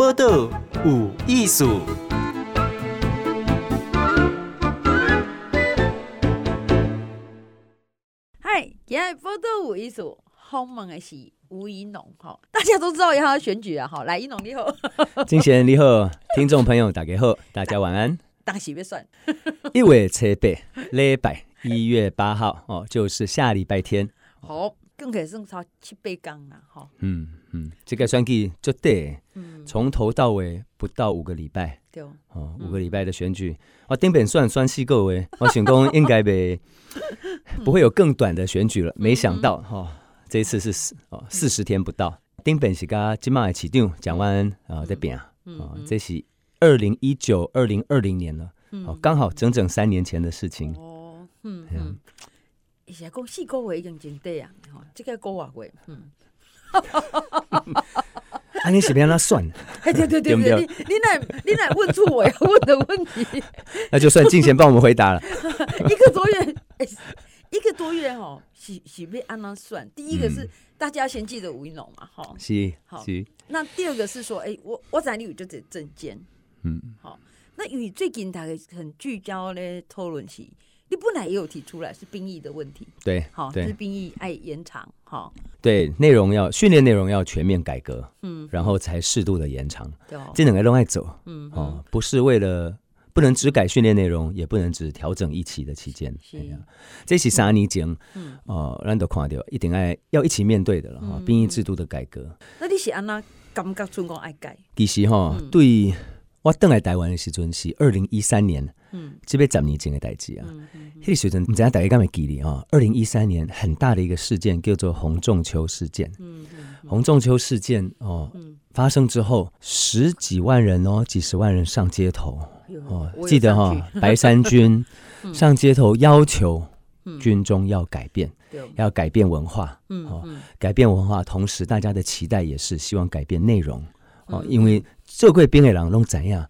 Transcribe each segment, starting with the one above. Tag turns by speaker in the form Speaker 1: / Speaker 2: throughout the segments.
Speaker 1: 报道有艺术。
Speaker 2: 嗨，今日报道有艺术，访问的是吴怡农哈。大家都知道要选举啊，哈，来怡农你好，
Speaker 3: 金贤你好，听众朋友大家好，大家晚安。
Speaker 2: 大喜别算，
Speaker 3: 一月七八礼拜一月八号哦，就是下礼拜天。
Speaker 2: 好，更可以算超七八天了哈。
Speaker 3: 嗯嗯，这个选举就对，从头到尾不到五个礼拜。对哦，五个礼拜的选举，我顶本算算四个诶，我想讲应该没不会有更短的选举了。没想到哈、哦，这一次是哦四十天不到，顶本是甲今麦市长蒋万安啊在变啊，这是。二零一九、二零二零年了，哦，刚好整整三年前的事情。
Speaker 2: 哦，嗯嗯，以前讲四个月已经真短啊，哈，这个过瓦月，嗯，
Speaker 3: 啊，你是不要那算？
Speaker 2: 对对对对，你你来你来问出我要问的问题，
Speaker 3: 那就算进贤帮我们回答了。
Speaker 2: 一个多月，一个多月哦，是是被按那算。第一个是大家先记得吴怡农嘛，哈，
Speaker 3: 是，好，是。
Speaker 2: 那第二个是说，哎，我我在你就这证件。嗯，好。那与最近大概很聚焦咧讨论是，你本来也有提出来是兵役的问题，
Speaker 3: 对，
Speaker 2: 好，是兵役爱延长，好，
Speaker 3: 对，内容要训练内容要全面改革，嗯，然后才适度的延长，对，这两个都爱走，嗯，哦，不是为了不能只改训练内容，也不能只调整一期的期间，是。啊，这是三年前，嗯，哦，咱都看到一定爱要一起面对的了哈，兵役制度的改革。
Speaker 2: 那你是安那感觉中国爱改？
Speaker 3: 其实哈，对。我登来台湾的时阵是二零一三年，嗯，这边十年前的代志啊。那个时阵，你知影大家敢会记得啊？二零一三年很大的一个事件叫做红仲秋事件。嗯嗯，洪仲秋事件哦，发生之后，十几万人哦，几十万人上街头。哦，记得哈，白山军 上街头要求军中要改变，要改变文化，哦，改变文化，同时大家的期待也是希望改变内容哦，因为。这贵兵的人拢怎样？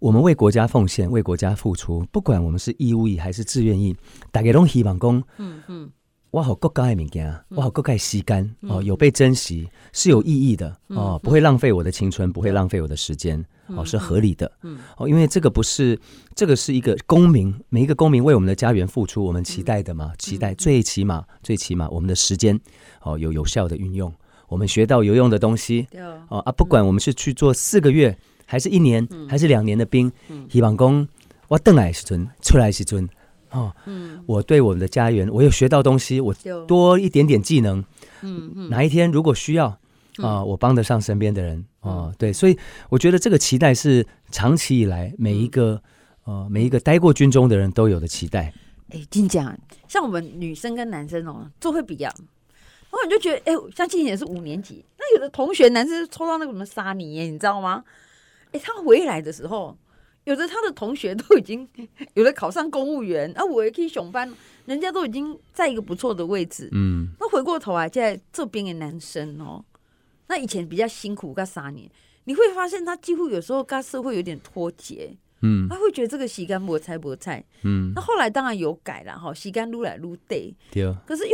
Speaker 3: 我们为国家奉献，为国家付出，不管我们是义务役还是志愿役，大家拢希望讲，嗯嗯，我好国家的物件，我好国家的时间哦，有被珍惜是有意义的哦，不会浪费我的青春，不会浪费我的时间哦，是合理的，嗯。哦，因为这个不是这个是一个公民，每一个公民为我们的家园付出，我们期待的嘛，期待最起码最起码我们的时间哦有有效的运用。我们学到有用的东西，哦啊，不管我们是去做四个月，还是一年，还是两年的兵，希望讲我回来时尊，出来时尊，哦，我对我们的家园，我有学到东西，我多一点点技能，嗯哪一天如果需要啊，我帮得上身边的人，哦，对，所以我觉得这个期待是长期以来每一个呃每一个待过军中的人都有的期待。
Speaker 2: 哎，真讲，像我们女生跟男生哦，就会比较。然后你就觉得，哎、欸，像今年也是五年级，那有的同学男生抽到那个什么沙尼，你知道吗？哎、欸，他回来的时候，有的他的同学都已经 有的考上公务员，啊，我也可以上班，人家都已经在一个不错的位置。嗯，那回过头来，在这边的男生哦，那以前比较辛苦，干三年，你会发现他几乎有时候跟社会有点脱节。嗯，他会觉得这个时间无菜无菜。嗯，那后来当然有改了哈，洗干撸来愈短。对，可是又。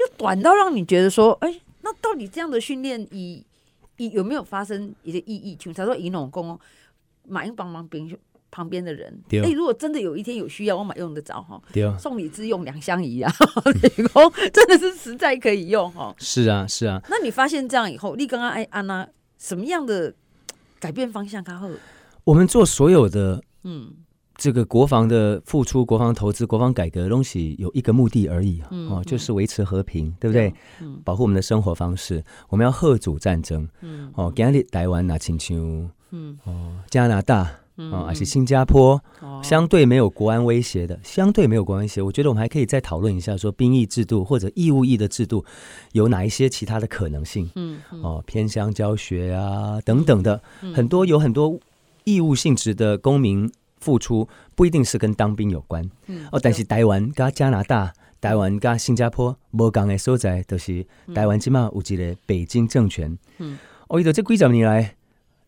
Speaker 2: 就短到让你觉得说，哎、欸，那到底这样的训练，以以有没有发生一些意义？请他说以农工马英帮忙边旁边的人，哎、欸，如果真的有一天有需要，我马用得着哈，送礼自用两相宜啊，真的是实在可以用哈。
Speaker 3: 是啊，是啊。
Speaker 2: 那你发现这样以后，你刚刚哎安娜什么样的改变方向？刚好
Speaker 3: 我们做所有的嗯。这个国防的付出、国防投资、国防改革的东西有一个目的而已，嗯、哦，就是维持和平，嗯、对不对？嗯、保护我们的生活方式。我们要吓阻战争，嗯、哦，今日台湾那亲像，嗯，哦，加拿大，嗯、哦，还是新加坡，嗯、相对没有国安威胁的，相对没有国安威胁。我觉得我们还可以再讨论一下，说兵役制度或者义务役的制度有哪一些其他的可能性？嗯，嗯哦，偏乡教学啊，等等的，嗯、很多有很多义务性质的公民。付出不一定是跟当兵有关，嗯、哦，但是台湾加加拿大、台湾加新加坡无共的所在，都是台湾起码有一个北京政权。嗯，我记得这几十年来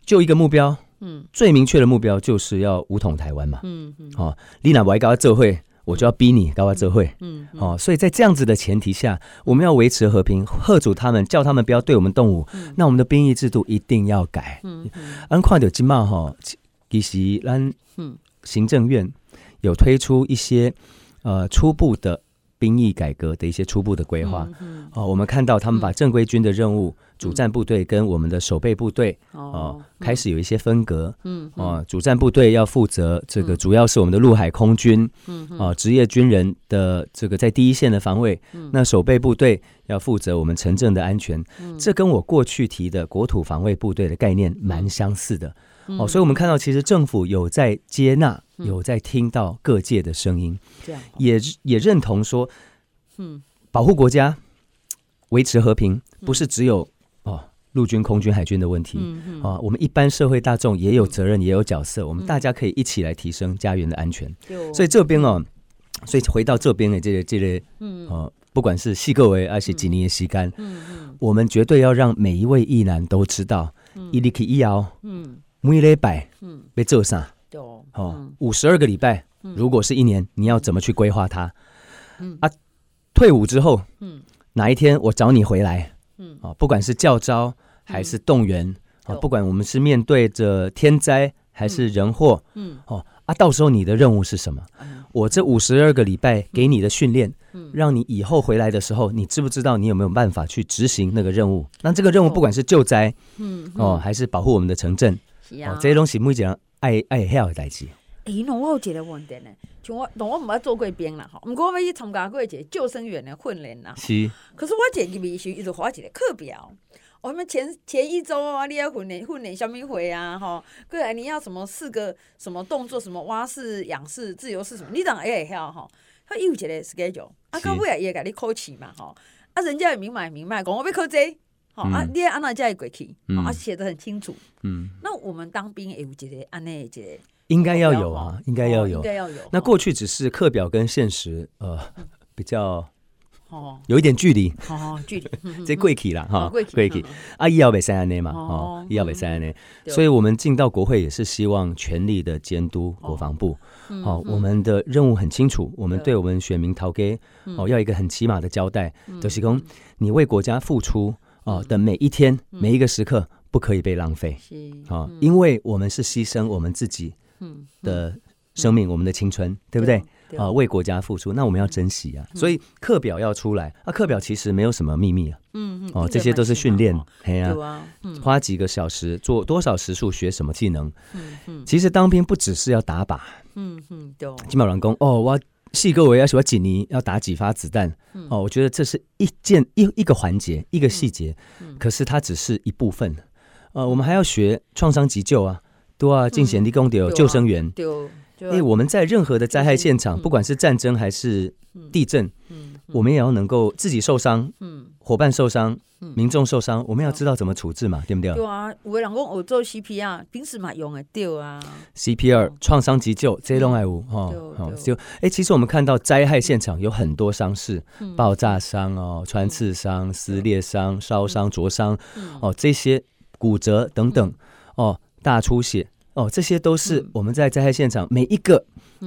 Speaker 3: 就一个目标，嗯，最明确的目标就是要武统台湾嘛。嗯嗯，哦，你若不爱跟我做伙，我就要逼你搞我这会。嗯，哦，所以在这样子的前提下，我们要维持和平，吓阻他们，叫他们不要对我们动武。嗯、那我们的兵役制度一定要改。嗯嗯，安看到今嘛哈，其实咱行政院有推出一些呃初步的。兵役改革的一些初步的规划，嗯、哦，我们看到他们把正规军的任务，嗯、主战部队跟我们的守备部队，哦，哦，开始有一些分隔，嗯，哦，主战部队要负责这个，主要是我们的陆海空军，嗯，哦，职业军人的这个在第一线的防卫，嗯，那守备部队要负责我们城镇的安全，嗯，这跟我过去提的国土防卫部队的概念蛮相似的。哦，所以我们看到，其实政府有在接纳，有在听到各界的声音，也也认同说，嗯，保护国家、维持和平，不是只有哦陆军、空军、海军的问题，啊，我们一般社会大众也有责任，也有角色，我们大家可以一起来提升家园的安全。所以这边哦，所以回到这边的这个这个，嗯，哦，不管是细个为还是几尼的西干，嗯嗯，我们绝对要让每一位役男都知道，伊力可以要，嗯。每礼拜，嗯，被做啥？哦，五十二个礼拜，如果是一年，你要怎么去规划它？嗯。啊，退伍之后，嗯，哪一天我找你回来？嗯。啊，不管是教招还是动员，啊，不管我们是面对着天灾还是人祸，嗯。哦啊，到时候你的任务是什么？我这五十二个礼拜给你的训练，让你以后回来的时候，你知不知道你有没有办法去执行那个任务？那这个任务不管是救灾，嗯。哦，还是保护我们的城镇。哦，这些东西每一个人爱爱晓的代志。
Speaker 2: 哎，那我有一个问题呢，像我，我毋捌做过兵啦，吼，毋过我要去参加过一个救生员的训练啦。是。可是我一入去时，一直画一个课表。我们前前一周啊，你要训练训练什么会啊？哈，过来你要什么四个什么动作？什么蛙式、仰式、自由式什么？你当然会晓哈。他有一个 schedule，啊，到尾啊也给你考试嘛，吼。啊，人家也明白明白，讲我要考这。好啊，你按哪家过去，啊写的很清楚。嗯，那我们当兵也有这个安那这个，应该要有啊，应该要有，应该要有。
Speaker 3: 那过去只是课表跟现实，呃，比较哦，有一点距离，
Speaker 2: 哦，距离，
Speaker 3: 这贵体了哈，过去。啊，医药卫生呢嘛，哦，医药卫生呢，所以我们进到国会也是希望全力的监督国防部。好，我们的任务很清楚，我们对。我们选民投给哦，要一个很起码的交代，就是说你为国家付出。哦，的每一天、每一个时刻不可以被浪费。是啊，因为我们是牺牲我们自己的生命、我们的青春，对不对？啊，为国家付出，那我们要珍惜啊。所以课表要出来啊，课表其实没有什么秘密啊。嗯嗯。哦，这些都是训练，哎呀，花几个小时做多少时数学什么技能。嗯嗯。其实当兵不只是要打靶。嗯嗯，对。金马软工哦，我。细个我要说几尼要打几发子弹，嗯、哦，我觉得这是一件一一个环节一个细节，嗯、可是它只是一部分。呃，我们还要学创伤急救啊，都要进行立功的救生员。因为我们在任何的灾害现场，不管是战争还是地震，我们也要能够自己受伤，伙伴受伤，民众受伤，我们要知道怎么处置嘛，对不对？对啊，
Speaker 2: 有的人讲我做 CPR，平时嘛用的对啊。
Speaker 3: CPR 创伤急救这种爱物哈，就哎，其实我们看到灾害现场有很多伤势，爆炸伤哦，穿刺伤、撕裂伤、烧伤、灼伤哦，这些骨折等等哦，大出血。哦，这些都是我们在灾害现场每一个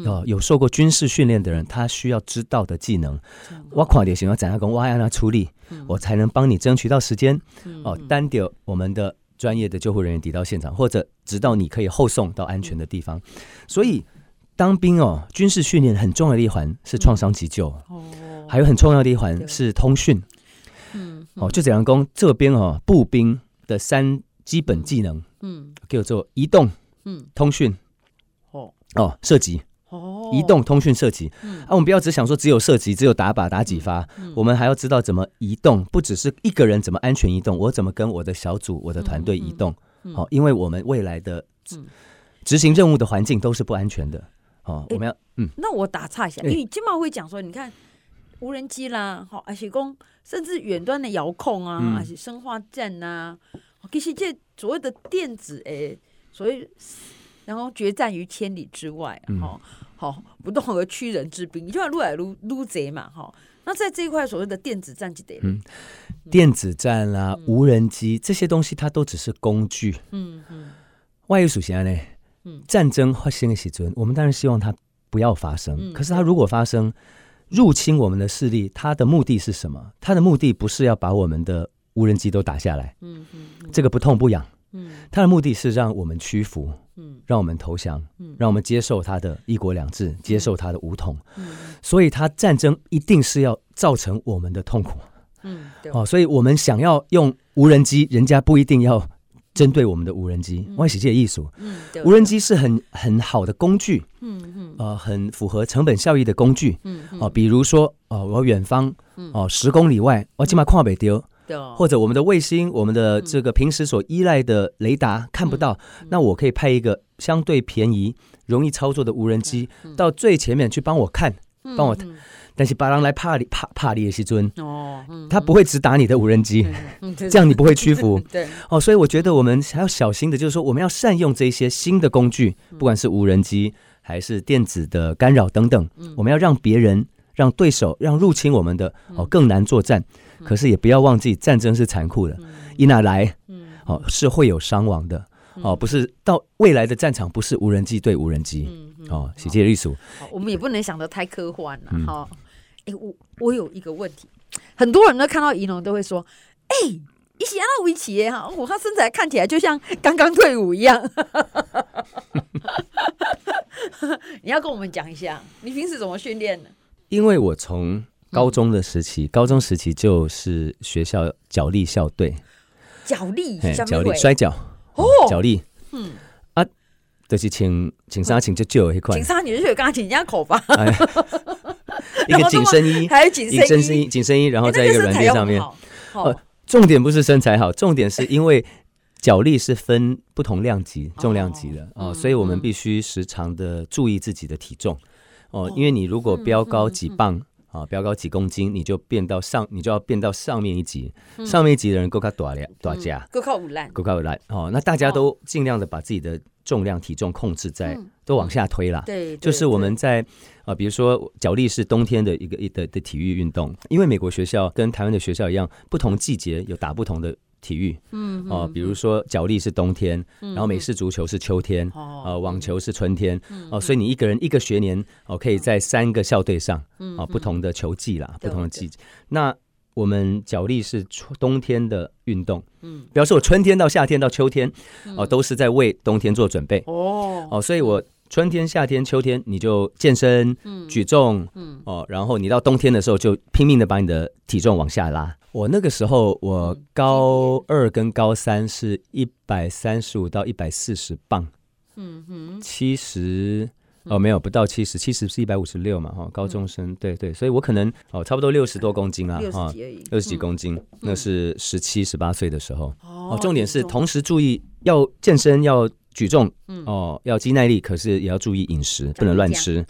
Speaker 3: 哦有受过军事训练的人，他需要知道的技能。挖矿点行要怎样跟我让他处理，我才能帮你争取到时间。哦，单点我们的专业的救护人员抵到现场，或者直到你可以后送到安全的地方。所以当兵哦，军事训练很重要的一环是创伤急救，还有很重要的一环是通讯。嗯，哦，就怎样讲这边哦，步兵的三基本技能，嗯，叫做移动。嗯，通讯，哦。哦，射击，哦，移动通讯射击，嗯，啊，我们不要只想说只有射击，只有打靶打几发，我们还要知道怎么移动，不只是一个人怎么安全移动，我怎么跟我的小组、我的团队移动，好，因为我们未来的执行任务的环境都是不安全的，哦，我们要，嗯，
Speaker 2: 那我打岔一下，因为经常会讲说，你看无人机啦，好，而且讲甚至远端的遥控啊，而且生化战呐，其实这所谓的电子诶。所以，然后决战于千里之外，哈，好，不动而屈人之兵，你就要撸来撸撸贼嘛，哈。那在这一块所谓的电子战就得，嗯，
Speaker 3: 电子战啦、啊，嗯、无人机这些东西，它都只是工具，嗯嗯。万一属性呢？嗯，战争发生的时阵，我们当然希望它不要发生。可是它如果发生，入侵我们的势力，它的目的是什么？它的目的不是要把我们的无人机都打下来，嗯嗯，这个不痛不痒，嗯，他的目的是让我们屈服，嗯，让我们投降，嗯，让我们接受他的一国两制，接受他的武统，嗯，所以他战争一定是要造成我们的痛苦，嗯，哦，所以我们想要用无人机，人家不一定要。针对我们的无人机，外洗界艺术，嗯无人机是很很好的工具，嗯嗯，呃，很符合成本效益的工具，嗯哦，比如说，哦，我远方，哦，十公里外，我起码看不丢，或者我们的卫星，我们的这个平时所依赖的雷达看不到，那我可以派一个相对便宜、容易操作的无人机到最前面去帮我看，帮我。但是巴郎来怕你怕怕你的西尊。哦，他不会只打你的无人机，这样你不会屈服。对。哦，所以我觉得我们还要小心的，就是说我们要善用这些新的工具，不管是无人机还是电子的干扰等等，我们要让别人、让对手、让入侵我们的哦更难作战。可是也不要忘记，战争是残酷的，一拿来哦是会有伤亡的哦，不是到未来的战场不是无人机对无人机哦，喜界艺术，
Speaker 2: 我们也不能想得太科幻了哈。哎、欸，我我有一个问题，很多人都看到宜农都会说：“哎、欸，一起让他围棋哈，我他身材看起来就像刚刚退伍一样。”你要跟我们讲一下，你平时怎么训练的？
Speaker 3: 因为我从高中的时期，嗯、高中时期就是学校脚力校队，
Speaker 2: 脚力，
Speaker 3: 脚力摔跤。哦，脚力，嗯。啊。就是请请纱请就就有一块，
Speaker 2: 请纱你是刚刚请人家口吧？
Speaker 3: 一个紧身衣，
Speaker 2: 还有紧身
Speaker 3: 衣，紧身衣，然后在一个软垫上面。呃，重点不是身材好，重点是因为脚力是分不同量级、重量级的。哦，所以我们必须时常的注意自己的体重。哦，因为你如果飙高几磅啊，飙高几公斤，你就变到上，你就要变到上面一级，上面一级的人够靠多了多加，
Speaker 2: 够靠五烂，
Speaker 3: 够靠五烂哦。那大家都尽量的把自己的。重量体重控制在都往下推了，对，就是我们在啊，比如说脚力是冬天的一个一的的体育运动，因为美国学校跟台湾的学校一样，不同季节有打不同的体育，嗯哦，比如说脚力是冬天，然后美式足球是秋天，哦，网球是春天，哦，所以你一个人一个学年哦，可以在三个校队上，啊，不同的球季啦，不同的季节，那。我们脚力是冬天的运动，嗯，比方说我春天到夏天到秋天，哦，都是在为冬天做准备，哦，哦，所以我春天、夏天、秋天你就健身，嗯，举重，嗯，哦，然后你到冬天的时候就拼命的把你的体重往下拉。我那个时候我高二跟高三是一百三十五到一百四十磅，嗯哼，七十。哦，没有，不到七十，七十是一百五十六嘛，哈，高中生，对对，所以我可能哦，差不多六十多公斤啊，哈，六十几公斤，那是十七十八岁的时候。哦，重点是同时注意要健身，要举重，哦，要肌耐力，可是也要注意饮食，不能乱吃。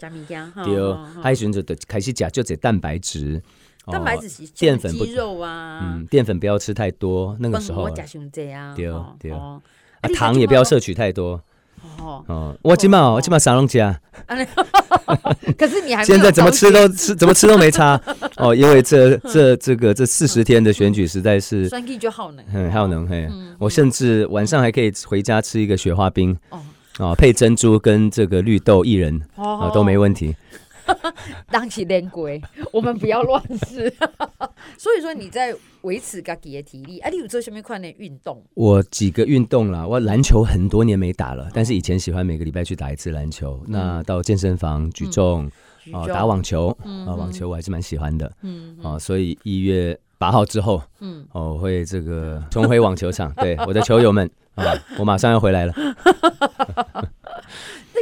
Speaker 3: 第二，还选择的开始讲就这蛋白质，
Speaker 2: 蛋白质是
Speaker 3: 淀粉不
Speaker 2: 肉啊，
Speaker 3: 嗯，淀粉不要吃太多，那个时候。对对，啊，糖也不要摄取太多。哦。哦，我今嘛，我今嘛啥东西啊？
Speaker 2: 可是你还
Speaker 3: 现在怎么吃都吃，怎么吃都没差。哦，因为这这这个这四十天的选举实在是，
Speaker 2: 就耗能，
Speaker 3: 嗯，耗能嘿。我甚至晚上还可以回家吃一个雪花冰。哦，哦，配珍珠跟这个绿豆薏仁啊都没问题。
Speaker 2: 当起练龟，我们不要乱试。所以说你在维持自己的体力，啊，你有做什么块的运动？
Speaker 3: 我几个运动啦，我篮球很多年没打了，但是以前喜欢每个礼拜去打一次篮球。那到健身房举重啊，打网球啊，网球我还是蛮喜欢的。嗯，啊，所以一月八号之后，嗯，我会这个重回网球场。对，我的球友们啊，我马上要回来了。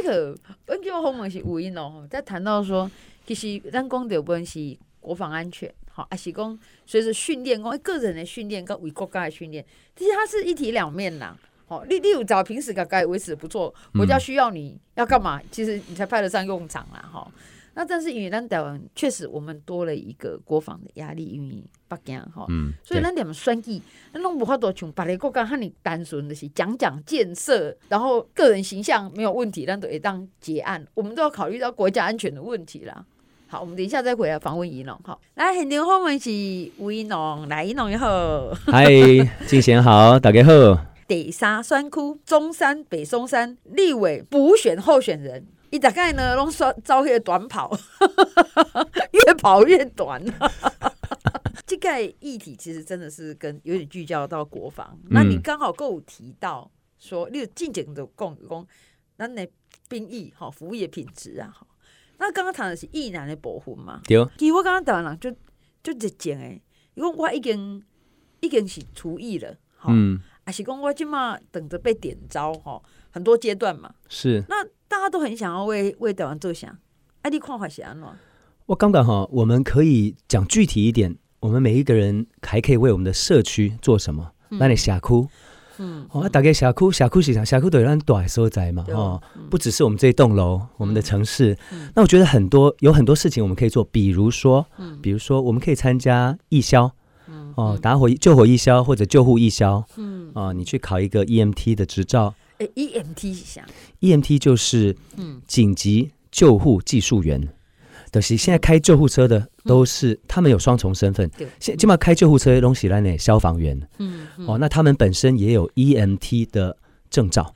Speaker 2: 这个。温就后面是有因哦，在谈到说，其实咱讲的不是国防安全，吼，也是讲随着训练，讲个人的训练跟为国家的训练，其实它是一体两面啦。好，你你有找平时个该维持不错，国家需要你要干嘛，其实你才派得上用场啦，哈。那但是因为咱台湾确实我们多了一个国防的压力，因为北京哈，嗯，所以咱点算计，那弄不好多像别的国家，和你单纯的是讲讲建设，然后个人形象没有问题，咱都会当结案，我们都要考虑到国家安全的问题啦。好，我们等一下再回来访问宜农，好，来很多访问是吴宜农，来宜农你好，
Speaker 3: 嗨，静贤好，大家好。
Speaker 2: 第三选区中山北松山立委补选候选人。伊大概呢拢说招迄个短跑，越跑越短。这个议题其实真的是跟有点聚焦到国防。嗯、那你刚好跟我提到说，你有进前的讲讲，咱的兵役哈服务业品质啊哈。那刚刚谈的是役男的保护嘛？
Speaker 3: 对。
Speaker 2: 其实我刚刚讲了，就就一件诶，因为我已经已经是厨艺了，嗯，还是讲我今嘛等着被点招哈，很多阶段嘛。
Speaker 3: 是。
Speaker 2: 那大家都很想要为为台湾着想？哎，你看法是安怎？
Speaker 3: 我刚刚哈，我们可以讲具体一点。我们每一个人还可以为我们的社区做什么？那你社区，嗯，哦，大概社区，社区是啥？社区都有咱大所在嘛，哦，不只是我们这一栋楼，我们的城市。那我觉得很多有很多事情我们可以做，比如说，比如说我们可以参加义消，哦，打火救火义消或者救护义消，嗯，啊，你去考一个 EMT 的执照。
Speaker 2: 哎，EMT 是啥
Speaker 3: ？EMT 就是嗯，紧急救护技术员。就是现在开救护车的都是、嗯、他们有双重身份，现起码开救护车的东西来呢，消防员，嗯，嗯。哦，那他们本身也有 EMT 的证照，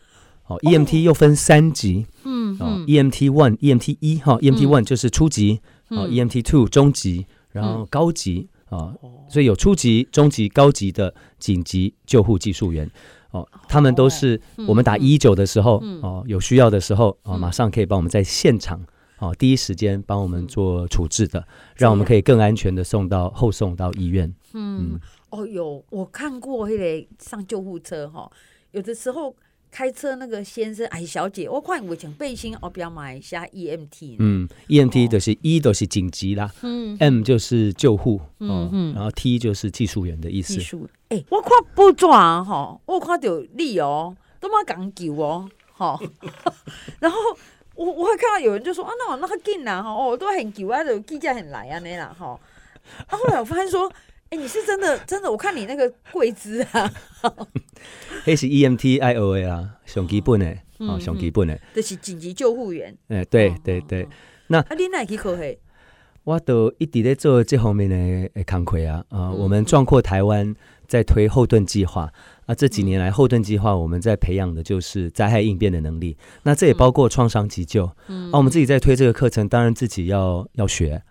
Speaker 3: 哦，哦，EMT 又分三级，嗯，哦，EMT one、EMT 一哈，EMT one 就是初级，哦，EMT two 中级，然后高级，哦，所以有初级、中级、高级的紧急救护技术员，哦，他们都是我们打一一九的时候，哦，有需要的时候，哦，马上可以帮我们在现场。哦，第一时间帮我们做处置的，让我们可以更安全的送到后送到医院。
Speaker 2: 嗯，嗯。哦，有我看过那个上救护车哈，有的时候开车那个先生哎小姐，我看我穿背心我，不要买下 EMT。
Speaker 3: 嗯，EMT 就是 E 都是紧急啦，嗯，M 就是救护，嗯嗯，然后 T 就是技术员的意思。技术，
Speaker 2: 哎，我看不转哈，我看到你哦，都蛮讲究哦，哈，然后。我我会看到有人就说啊，那我那个进来哈，哦，都很久啊，就记者很来啊，那啦哈。啊，后来我发现说，哎、欸，你是真的真的，我看你那个跪姿啊，
Speaker 3: 那是 E M T I O A 啊，上基本的，哦，上基本的，
Speaker 2: 就是紧急救护员。
Speaker 3: 哎，对对对，那
Speaker 2: 啊，你哪去考嘿？
Speaker 3: 我都一直在做这方面的康亏啊，啊，我们壮阔台湾在推后盾计划。那、啊、这几年来，后盾计划我们在培养的就是灾害应变的能力。那这也包括创伤急救。嗯，啊，我们自己在推这个课程，当然自己要要学。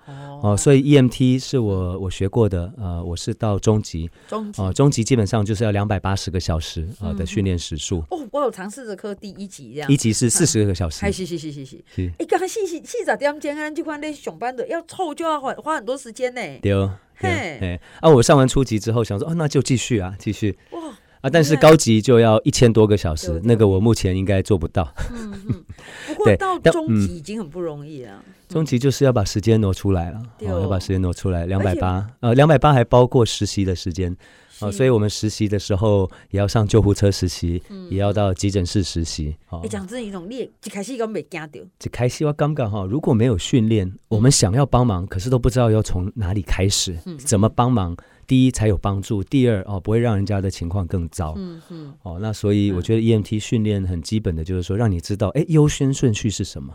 Speaker 3: 哦、啊，所以 EMT 是我我学过的。呃，我是到中级。中级。啊，中级基本上就是要两百八十个小时啊的训练时数。
Speaker 2: 哦，我有尝试着科第一级这样。
Speaker 3: 一级是四十个小时。
Speaker 2: 哎是是是是是。哎，刚刚细细细杂点讲啊，就看那熊班的要凑就要花花很多时间呢。
Speaker 3: 对哦。嘿。哎，啊，我上完初级之后想说，哦，那就继续啊，继续。哇。啊，但是高级就要一千多个小时，那个我目前应该做不到。
Speaker 2: 嗯嗯，不过到中级已经很不容易了。
Speaker 3: 中级就是要把时间挪出来了，哦，要把时间挪出来，两百八，呃，两百八还包括实习的时间。哦，所以我们实习的时候也要上救护车实习，也要到急诊室实习。哦，
Speaker 2: 讲真，一种你一开始都没惊到，
Speaker 3: 一开始我刚刚哈，如果没有训练，我们想要帮忙，可是都不知道要从哪里开始，怎么帮忙。第一才有帮助，第二哦不会让人家的情况更糟。嗯嗯。哦，那所以我觉得 EMT 训练很基本的就是说，让你知道哎优先顺序是什么。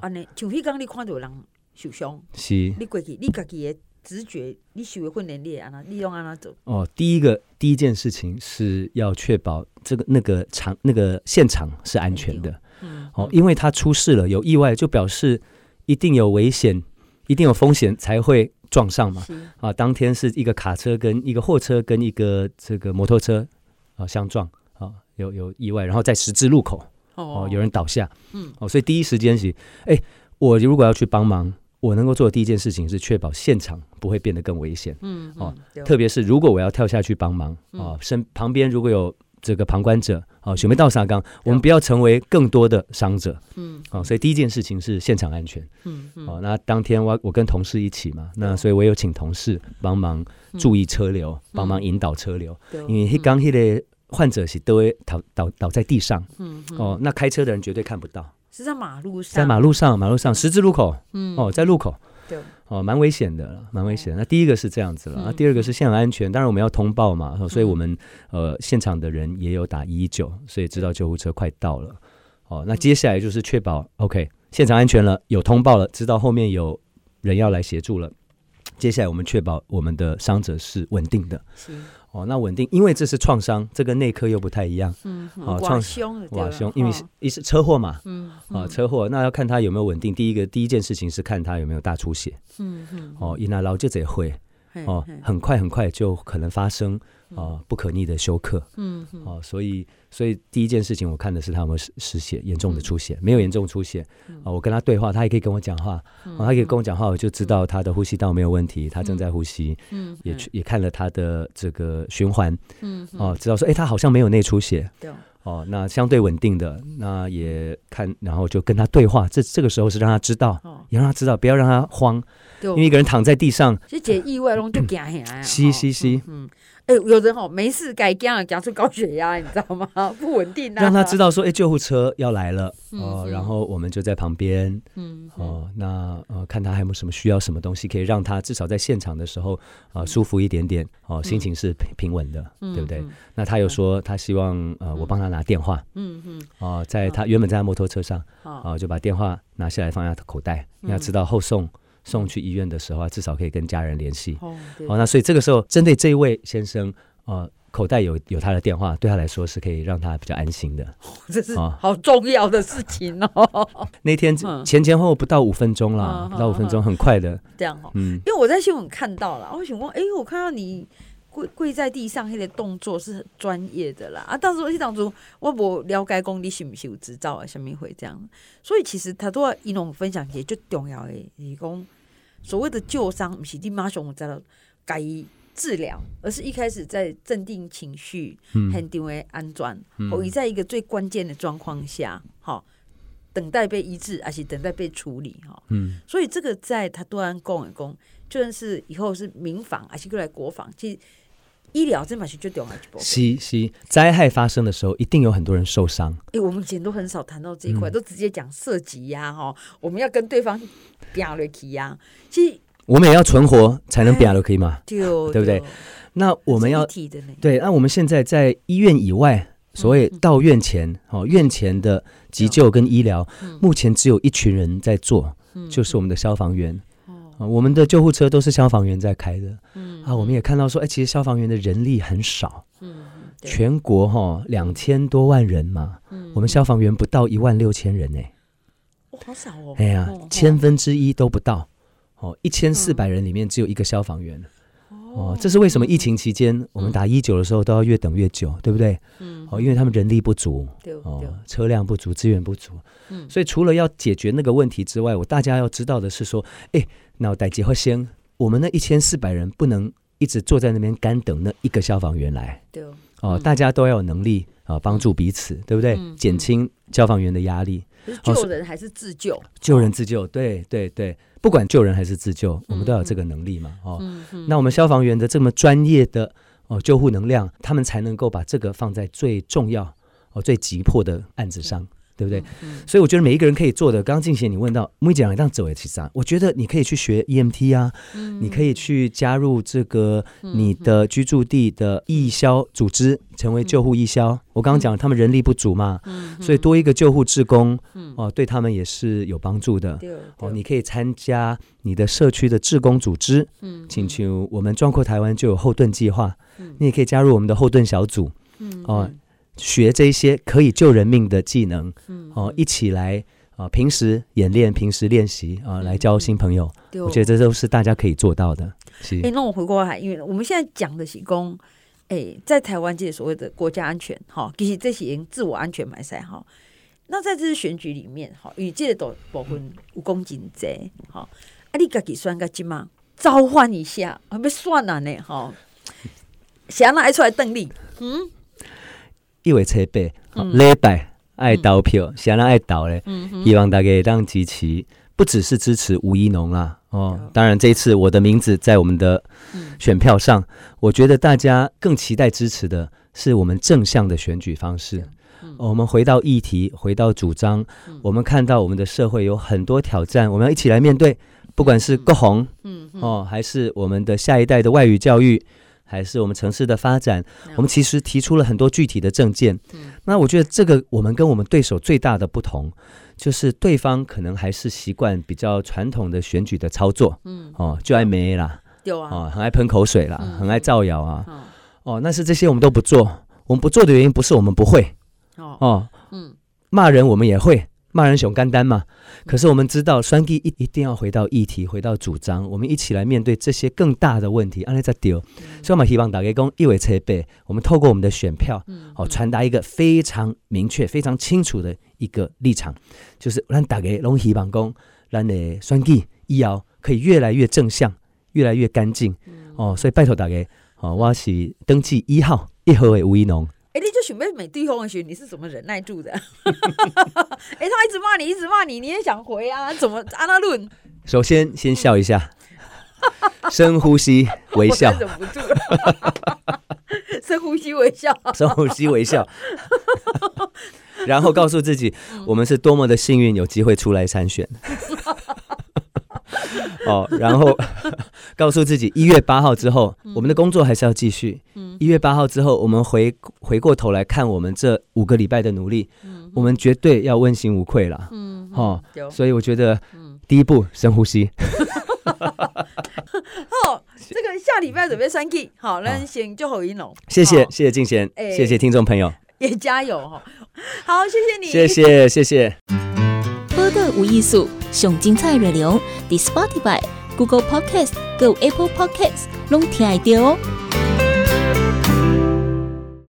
Speaker 2: 啊，你像迄刚你看到人受伤，
Speaker 3: 是，
Speaker 2: 你过去你自己的直觉，你学会训练你安那，利用安那走。
Speaker 3: 哦，第一个第一件事情是要确保这个那个场那个现场是安全的。嗯。哦，因为他出事了，有意外就表示一定有危险，一定有风险才会。撞上嘛？啊，当天是一个卡车跟一个货车跟一个这个摩托车啊相撞啊，有有意外，然后在十字路口哦，有人倒下，嗯，哦，所以第一时间是，哎，我如果要去帮忙，我能够做的第一件事情是确保现场不会变得更危险，嗯，哦，特别是如果我要跳下去帮忙哦，身旁边如果有。这个旁观者啊，准备到沙岗，我们不要成为更多的伤者。嗯，哦，所以第一件事情是现场安全。嗯嗯。哦，那当天我我跟同事一起嘛，那所以我有请同事帮忙注意车流，帮忙引导车流。因为刚那个患者是都会倒倒倒在地上。嗯。哦，那开车的人绝对看不到。
Speaker 2: 是在马路上。
Speaker 3: 在马路上，马路上十字路口。嗯。哦，在路口。对哦，蛮危险的，蛮危险的。那第一个是这样子了，那第二个是现场安全。当然我们要通报嘛，所以我们呃现场的人也有打一一九，所以知道救护车快到了。哦，那接下来就是确保 OK 现场安全了，有通报了，知道后面有人要来协助了。接下来我们确保我们的伤者是稳定的。是哦，那稳定，因为这是创伤，这跟内科又不太一样。
Speaker 2: 嗯，
Speaker 3: 哦，
Speaker 2: 创胸，
Speaker 3: 瓦胸，因为是一是车祸嘛。
Speaker 2: 嗯，
Speaker 3: 啊，车祸，那要看他有没有稳定。第一个，第一件事情是看他有没有大出血。
Speaker 2: 嗯嗯。
Speaker 3: 哦，一拿老就得会。哦，很快很快就可能发生啊，不可逆的休克。嗯，哦，所以所以第一件事情我看的是他有没有失失血，严重的出血，没有严重出血啊，我跟他对话，他也可以跟我讲话，他可以跟我讲话，我就知道他的呼吸道没有问题，他正在呼吸。嗯，也去也看了他的这个循环。嗯，哦，知道说，哎，他好像没有内出血。对。哦，那相对稳定的，那也看，然后就跟他对话。这这个时候是让他知道，也让他知道，不要让他慌。因为一个人躺在地上，
Speaker 2: 其实这意外拢就惊吓呀。
Speaker 3: 吸吸吸，
Speaker 2: 嗯，哎，有人哦没事该惊啊，惊出高血压，你知道吗？不稳定啊。
Speaker 3: 让他知道说，哎，救护车要来了哦，然后我们就在旁边，嗯，哦，那呃，看他还有没有什么需要，什么东西可以让他至少在现场的时候啊舒服一点点，哦，心情是平平稳的，对不对？那他又说他希望呃我帮他拿电话，嗯嗯，哦，在他原本在他摩托车上，哦，就把电话拿下来放下他口袋，你要知道后送。送去医院的时候，至少可以跟家人联系。哦，哦，那所以这个时候，针对这一位先生，呃，口袋有有他的电话，对他来说是可以让他比较安心的。
Speaker 2: 这是好重要的事情哦。
Speaker 3: 那天前前后后不到五分钟啦，不到五分钟，很快的。
Speaker 2: 这样哦，嗯，因为我在新闻看到了，我想问，哎，我看到你。跪跪在地上，那个动作是很专业的啦啊！当时我当初我不了解讲你是不是有执照啊，什么会这样？所以其实他都要一种分享也最重要的，是讲所谓的旧伤，不是你马上在了改治疗，而是一开始在镇定情绪，很定位安全，或、嗯、在一个最关键的状况下，哈，等待被医治，还是等待被处理，哈，嗯，所以这个在他都安讲一讲，就算是以后是民防，还是过来国防，其实。医疗这嘛是最重要的一部分。是
Speaker 3: 是，灾害发生的时候，一定有很多人受伤。
Speaker 2: 哎，我们以前都很少谈到这一块，嗯、都直接讲涉及呀，哈，我们要跟对方表了去呀。其实
Speaker 3: 我们也要存活才能表了，可以吗？
Speaker 2: 对，
Speaker 3: 对不对？那我们要对，那我们现在在医院以外，所谓到院前，哦，院前的急救跟医疗，目前只有一群人在做，就是我们的消防员。哦我们的救护车都是消防员在开的，嗯啊，我们也看到说，哎，其实消防员的人力很少，嗯，全国哈两千多万人嘛，嗯，我们消防员不到一万六千人呢，
Speaker 2: 哦，好少哦，
Speaker 3: 哎呀，千分之一都不到，哦，一千四百人里面只有一个消防员，哦，这是为什么？疫情期间我们打一九的时候都要越等越久，对不对？嗯，哦，因为他们人力不足，哦，车辆不足，资源不足，嗯，所以除了要解决那个问题之外，我大家要知道的是说，哎。那待结后先，我们那一千四百人不能一直坐在那边干等那一个消防员来。对哦，大家都要有能力啊，帮助彼此，对不对？减轻消防员的压力。
Speaker 2: 救人还是自救？
Speaker 3: 救人自救，对对对，不管救人还是自救，我们都有这个能力嘛。哦，那我们消防员的这么专业的哦救护能量，他们才能够把这个放在最重要哦最急迫的案子上。对不对？所以我觉得每一个人可以做的。刚刚静贤你问到，木一讲这样走也其实啊，我觉得你可以去学 EMT 啊，嗯、你可以去加入这个你的居住地的义消组织，成为救护义消。嗯、我刚刚讲他们人力不足嘛，嗯、所以多一个救护志工，嗯、哦，对他们也是有帮助的。哦，你可以参加你的社区的志工组织，嗯，请求我们壮阔台湾就有后盾计划，嗯、你也可以加入我们的后盾小组，嗯，哦。学这些可以救人命的技能，嗯，哦，一起来啊，平时演练，平时练习啊，来交新朋友。我觉得这都是大家可以做到的。是，
Speaker 2: 哎，那我回过来，因为我们现在讲的是讲，哎，在台湾这所谓的国家安全，哈，其实这些自我安全买赛，哈。那在这次选举里面，哈，与这都部分有公竞争，哈，啊，你自己算个什么？召唤一下，还没算了呢，哈。想拿出来邓丽，嗯。
Speaker 3: 一位车辈，礼拜爱投票，想让爱投嘞，希望大家当支持，不只是支持吴一农啦，哦，当然这一次我的名字在我们的选票上，我觉得大家更期待支持的是我们正向的选举方式。我们回到议题，回到主张，我们看到我们的社会有很多挑战，我们要一起来面对，不管是国防，哦，还是我们的下一代的外语教育。还是我们城市的发展，我们其实提出了很多具体的政见。那我觉得这个我们跟我们对手最大的不同，就是对方可能还是习惯比较传统的选举的操作。嗯，哦，就爱没啦，有啊，哦，很爱喷口水啦，很爱造谣啊。哦，那是这些我们都不做。我们不做的原因不是我们不会
Speaker 2: 哦
Speaker 3: 哦，
Speaker 2: 嗯，
Speaker 3: 骂人我们也会。骂人熊干单嘛？可是我们知道，选举一一定要回到议题，回到主张，我们一起来面对这些更大的问题。安尼再丢，所以我们希望大家讲一为车背，我们透过我们的选票，好传达一个非常明确、非常清楚的一个立场，就是让大家拢希望讲，让的选举以后可以越来越正向，越来越干净。哦，所以拜托大家，哦，我是登记一号一号的吴一农。
Speaker 2: 哎，你就准备美对方的学，你是怎么忍耐住的？哎，他一直骂你，一直骂你，你也想回啊？怎么安娜论？
Speaker 3: 首先，先笑一下，深呼吸，微笑，
Speaker 2: 忍不住了，深呼吸，微笑，
Speaker 3: 深呼吸，微笑，然后告诉自己，我们是多么的幸运，有机会出来参选。哦，然后 告诉自己，一月八号之后，我们的工作还是要继续。一月八号之后，我们回回过头来看我们这五个礼拜的努力，我们绝对要问心无愧了。嗯，哦，所以我觉得，第一步深呼吸。
Speaker 2: 好，这个下礼拜准备选举，好，那先就好一龙。
Speaker 3: 谢谢，谢谢静贤，谢谢听众朋友，
Speaker 2: 也加油哈。好，谢谢你，
Speaker 3: 谢谢，谢谢。
Speaker 4: 播个无艺术，上精彩内容伫 Spotify、Google Podcast、Go Apple Podcast，拢听得到哦。